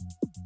you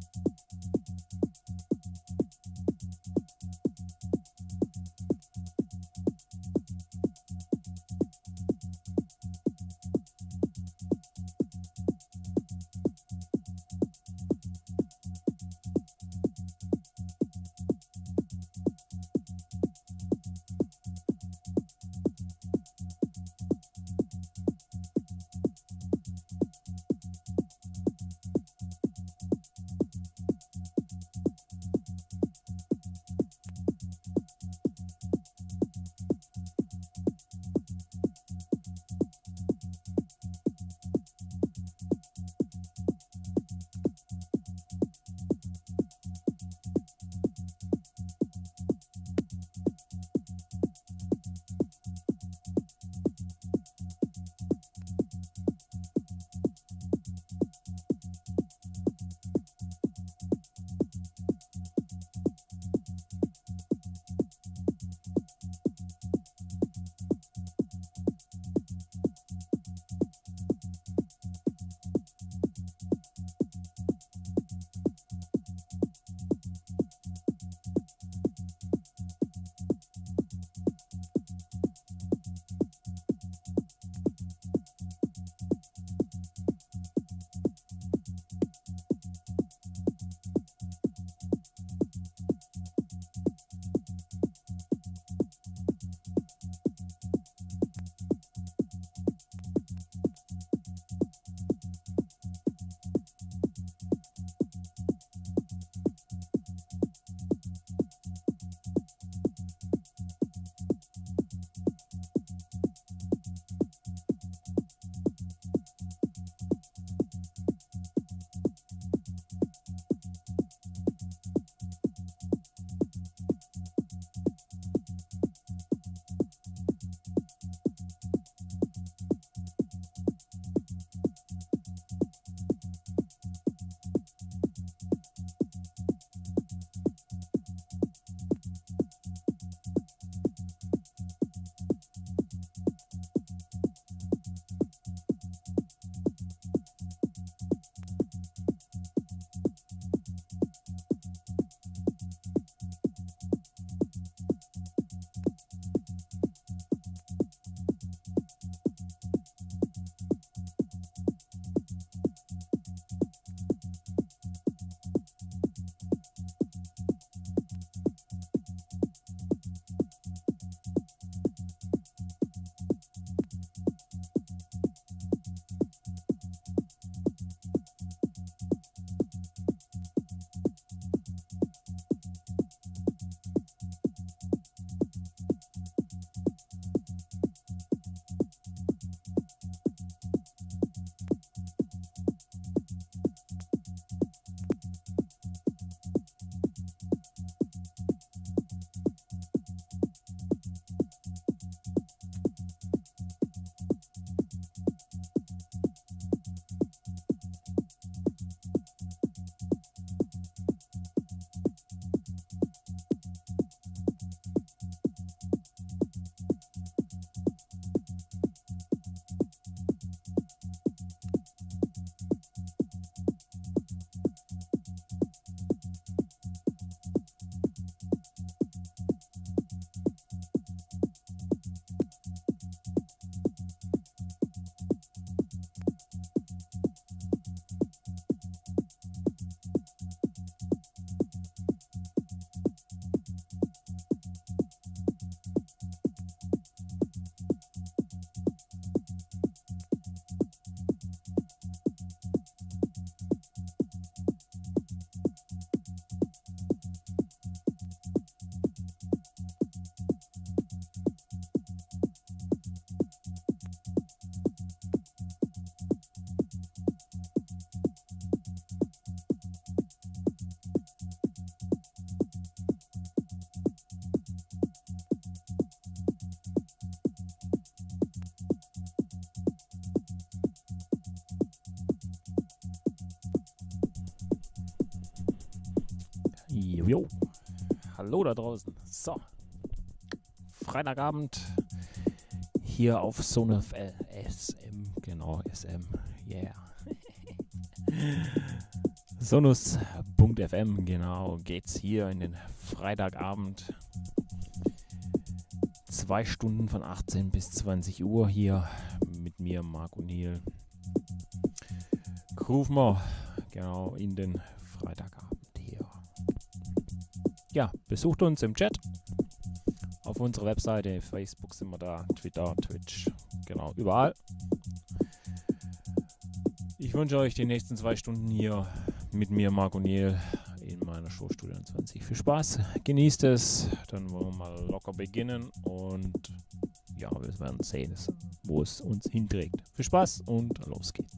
Hallo da draußen. So. Freitagabend hier auf Sonaf SM. Genau, SM. Yeah. Sonus.fm, genau, geht's hier in den Freitagabend. Zwei Stunden von 18 bis 20 Uhr hier mit mir, Marc O'Neill. Rufen wir, genau, in den besucht uns im Chat. Auf unserer Webseite, Facebook sind wir da, Twitter, Twitch, genau, überall. Ich wünsche euch die nächsten zwei Stunden hier mit mir, Marc O'Neill, in meiner Show Studio 20. Viel Spaß, genießt es. Dann wollen wir mal locker beginnen und ja, wir werden sehen, wo es uns hinträgt. Viel Spaß und los geht's.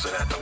thousand at the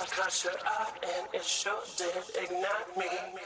I got you out and it sure did ignite me.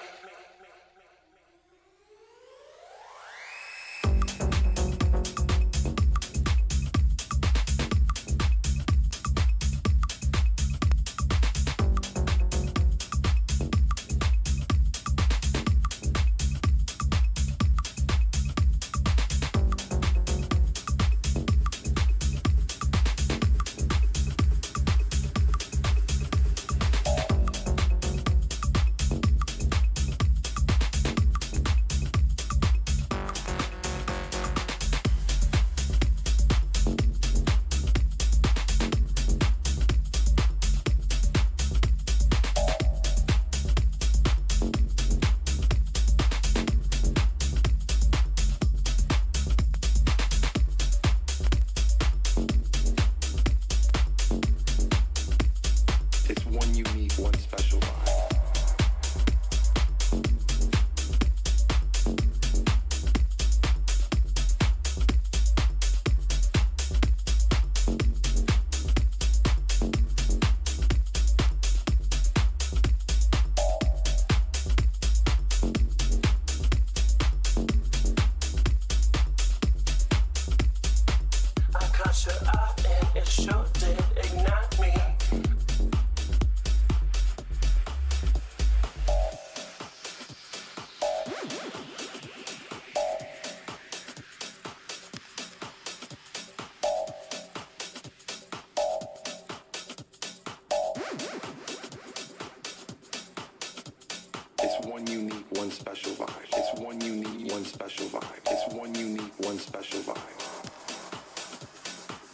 special vibe. It's one unique, one special vibe.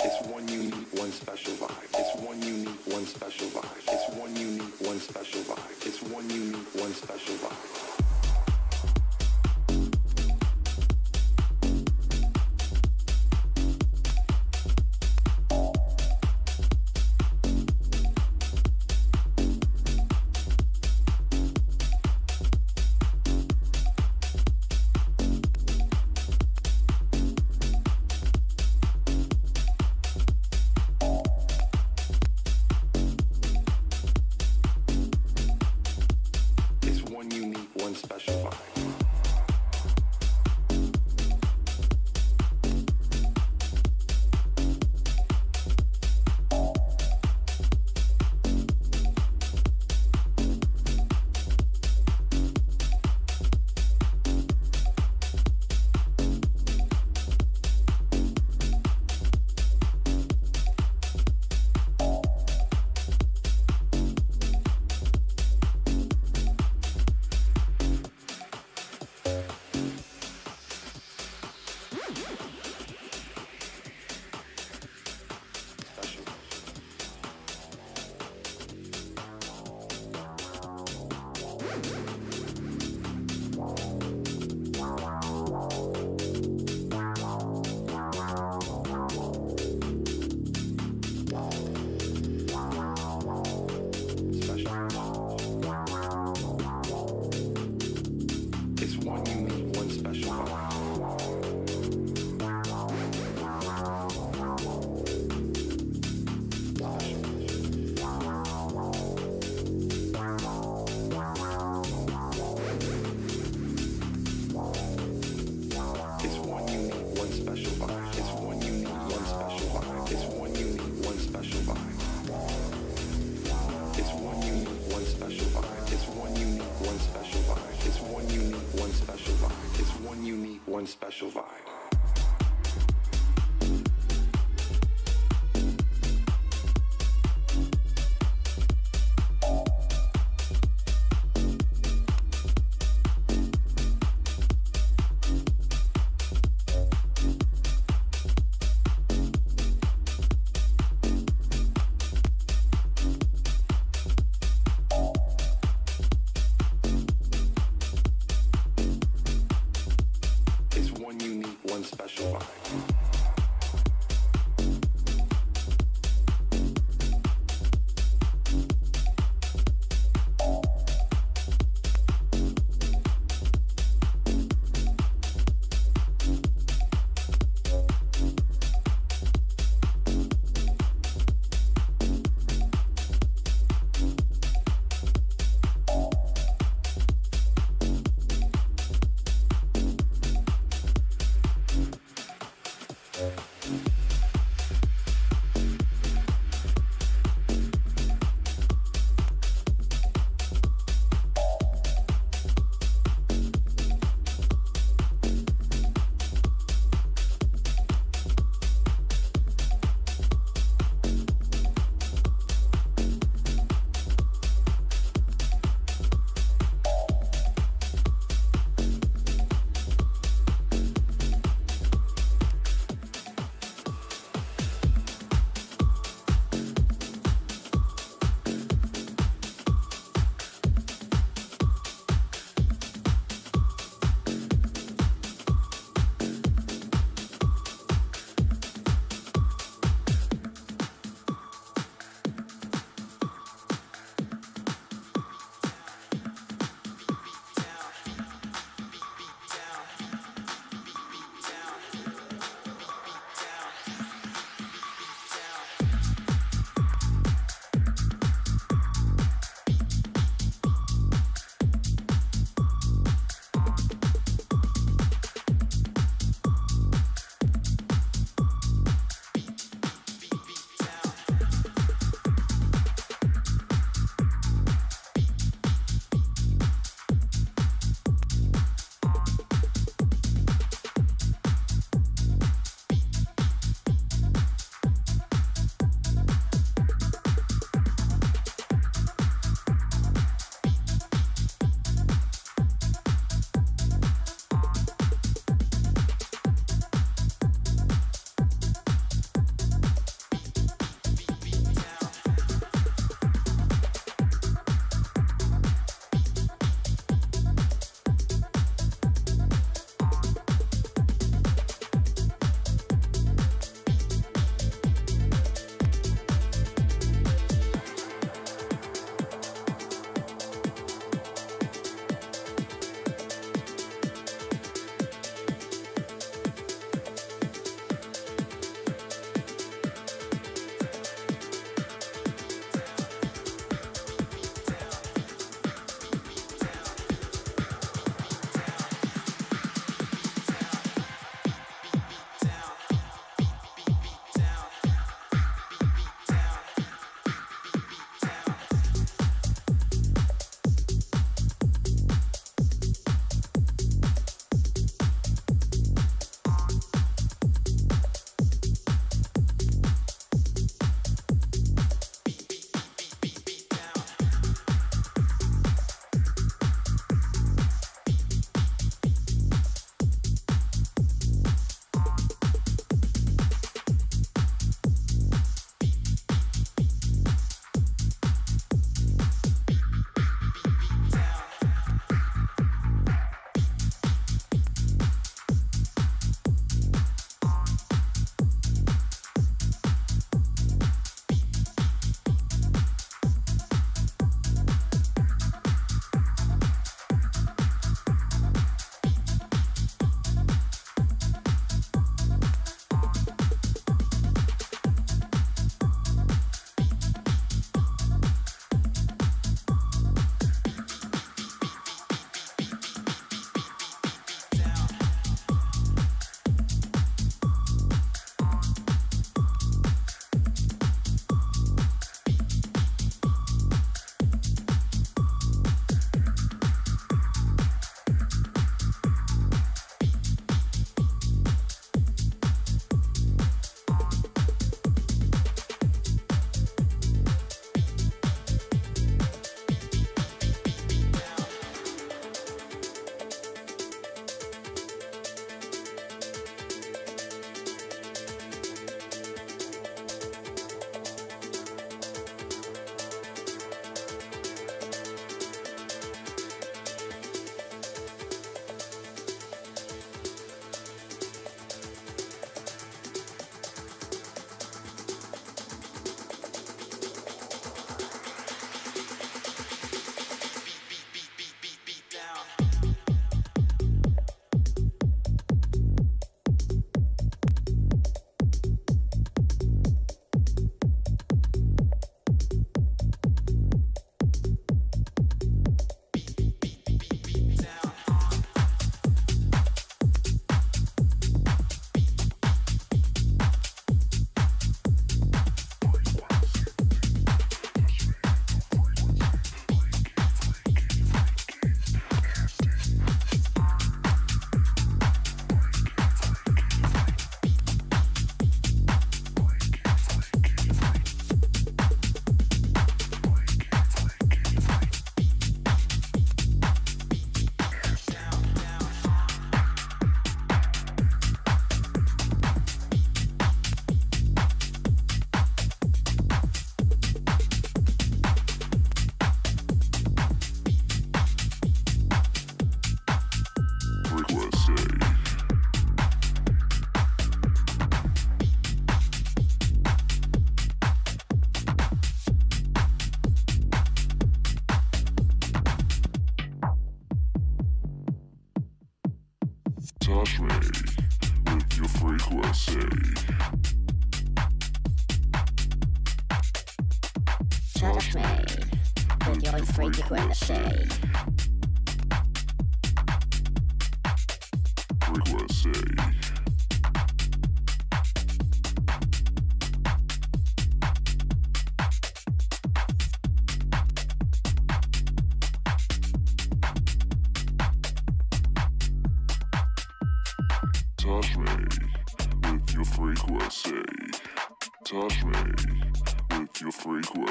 It's one unique, one special vibe.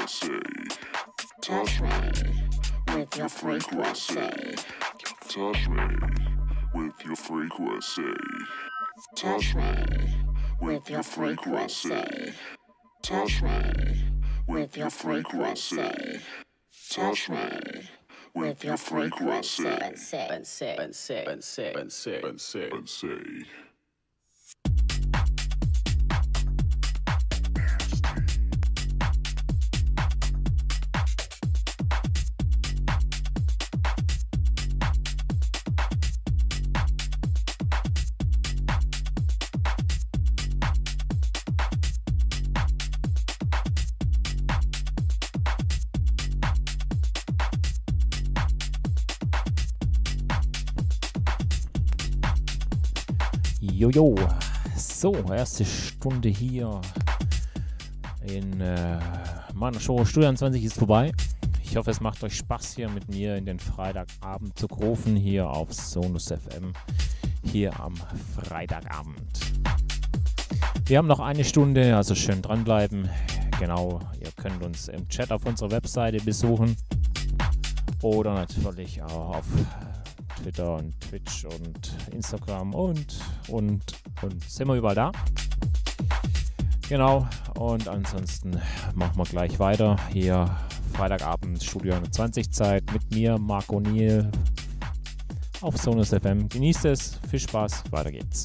Frequency. Touch me with your frequency. Touch me with your frequency. Touch me with your frequency. Touch me with your frequency. Touch me with your frequency. Jojo. So, erste Stunde hier in äh, meiner Show Studio 20 ist vorbei. Ich hoffe, es macht euch Spaß hier mit mir in den Freitagabend zu rufen hier auf Sonus FM hier am Freitagabend. Wir haben noch eine Stunde, also schön dranbleiben. Genau, ihr könnt uns im Chat auf unserer Webseite besuchen oder natürlich auch auf Twitter und Twitch und Instagram und, und, und sind wir überall da. Genau, und ansonsten machen wir gleich weiter. Hier Freitagabend, Studio 20 Zeit mit mir, Marco O'Neill auf Sonus FM. Genießt es, viel Spaß, weiter geht's.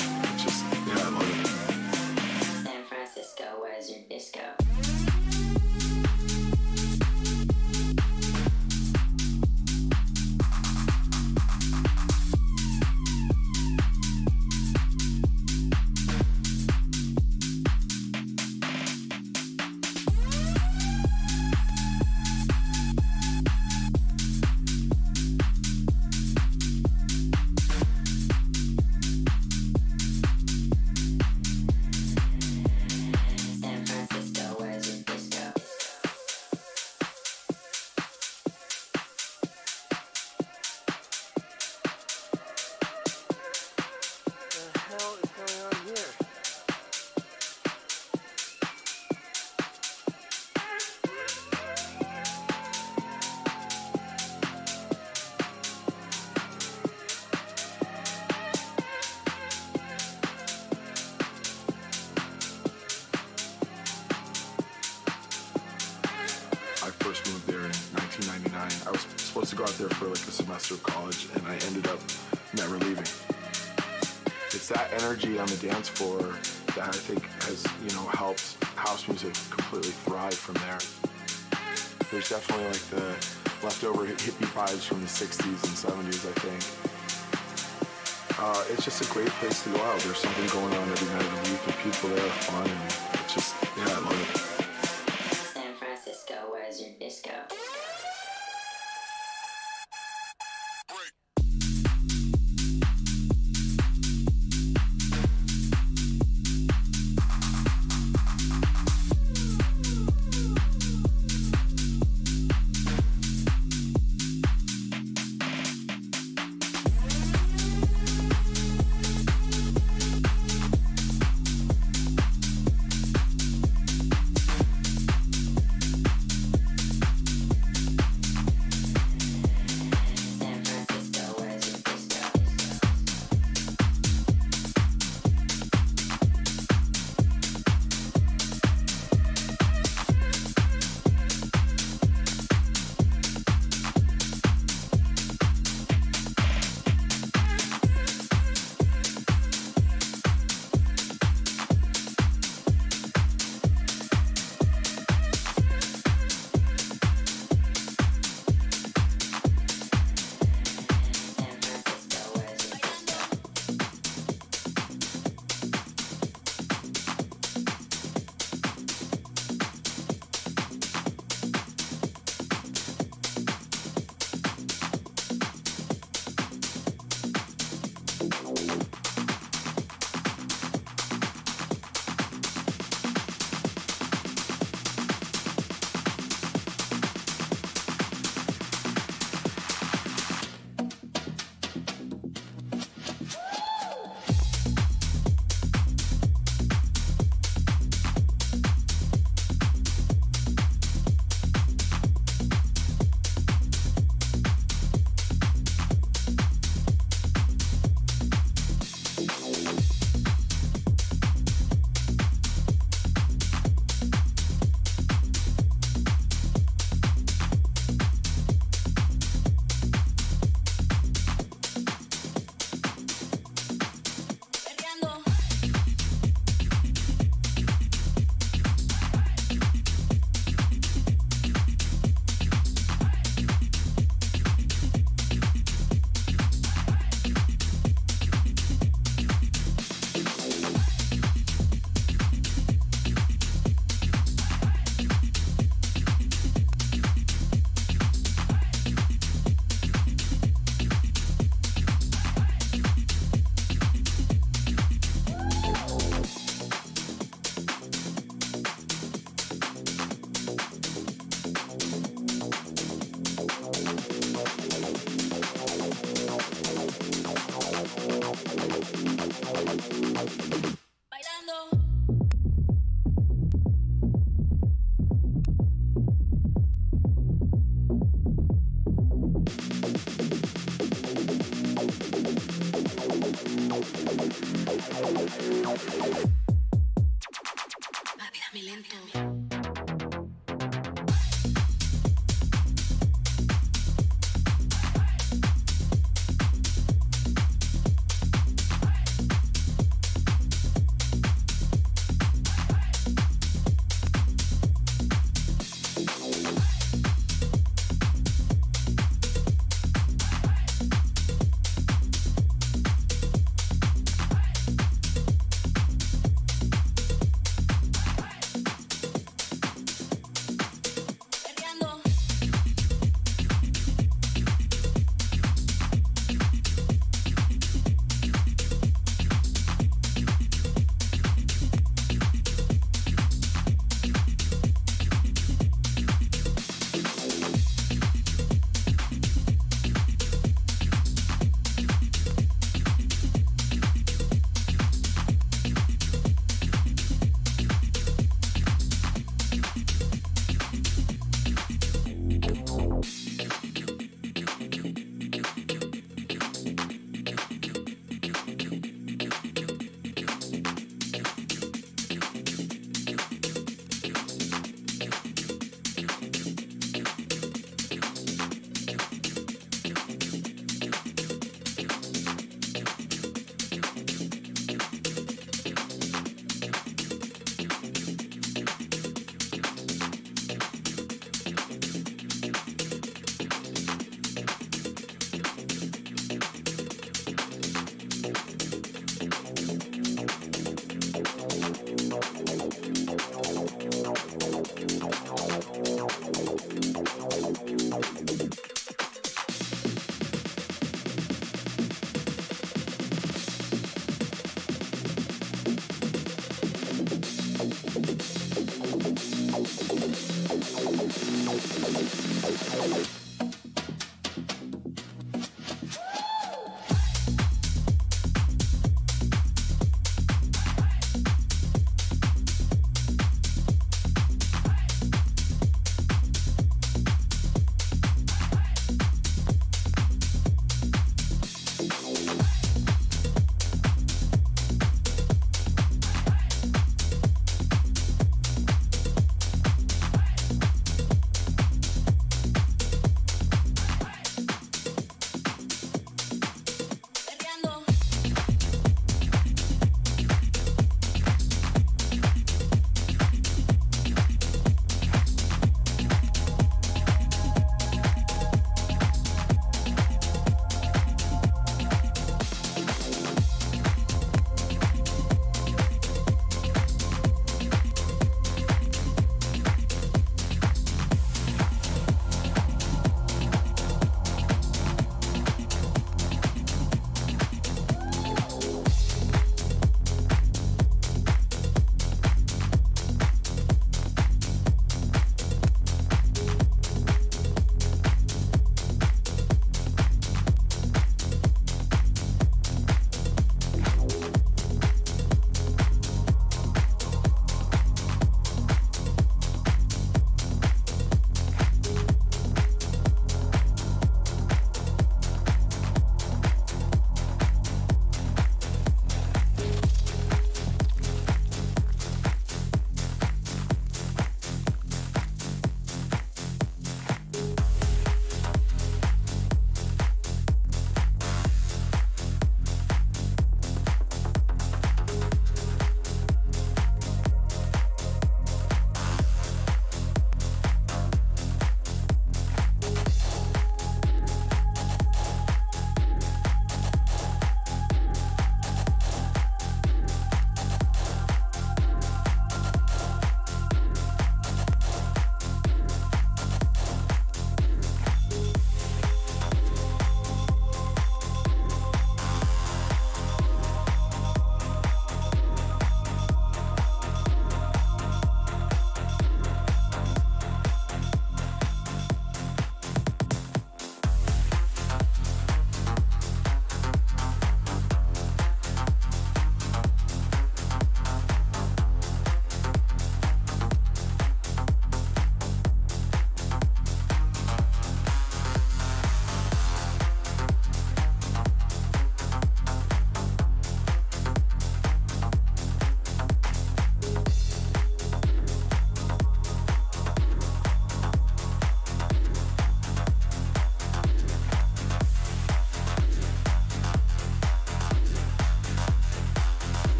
Floor that I think has, you know, helped house music completely thrive from there. There's definitely like the leftover hippie vibes from the 60s and 70s, I think. Uh, it's just a great place to go out. There's something going on every night of the week, and people there are fun, and it's just, yeah, I love it.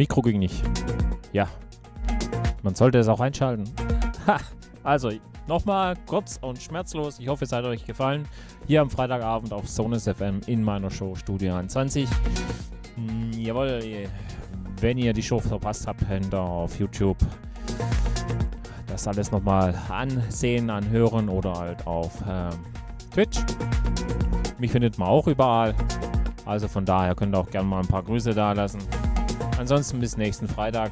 Mikro ging nicht. Ja, man sollte es auch einschalten. Ha, also, nochmal kurz und schmerzlos. Ich hoffe, es hat euch gefallen. Hier am Freitagabend auf Sonus FM in meiner Show Studio 21. Hm, jawohl, wenn ihr die Show verpasst habt, könnt ihr auf YouTube das alles nochmal ansehen, anhören oder halt auf ähm, Twitch. Mich findet man auch überall. Also von daher könnt ihr auch gerne mal ein paar Grüße da lassen. Ansonsten bis nächsten Freitag.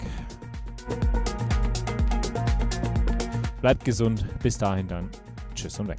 Bleibt gesund. Bis dahin dann. Tschüss und weg.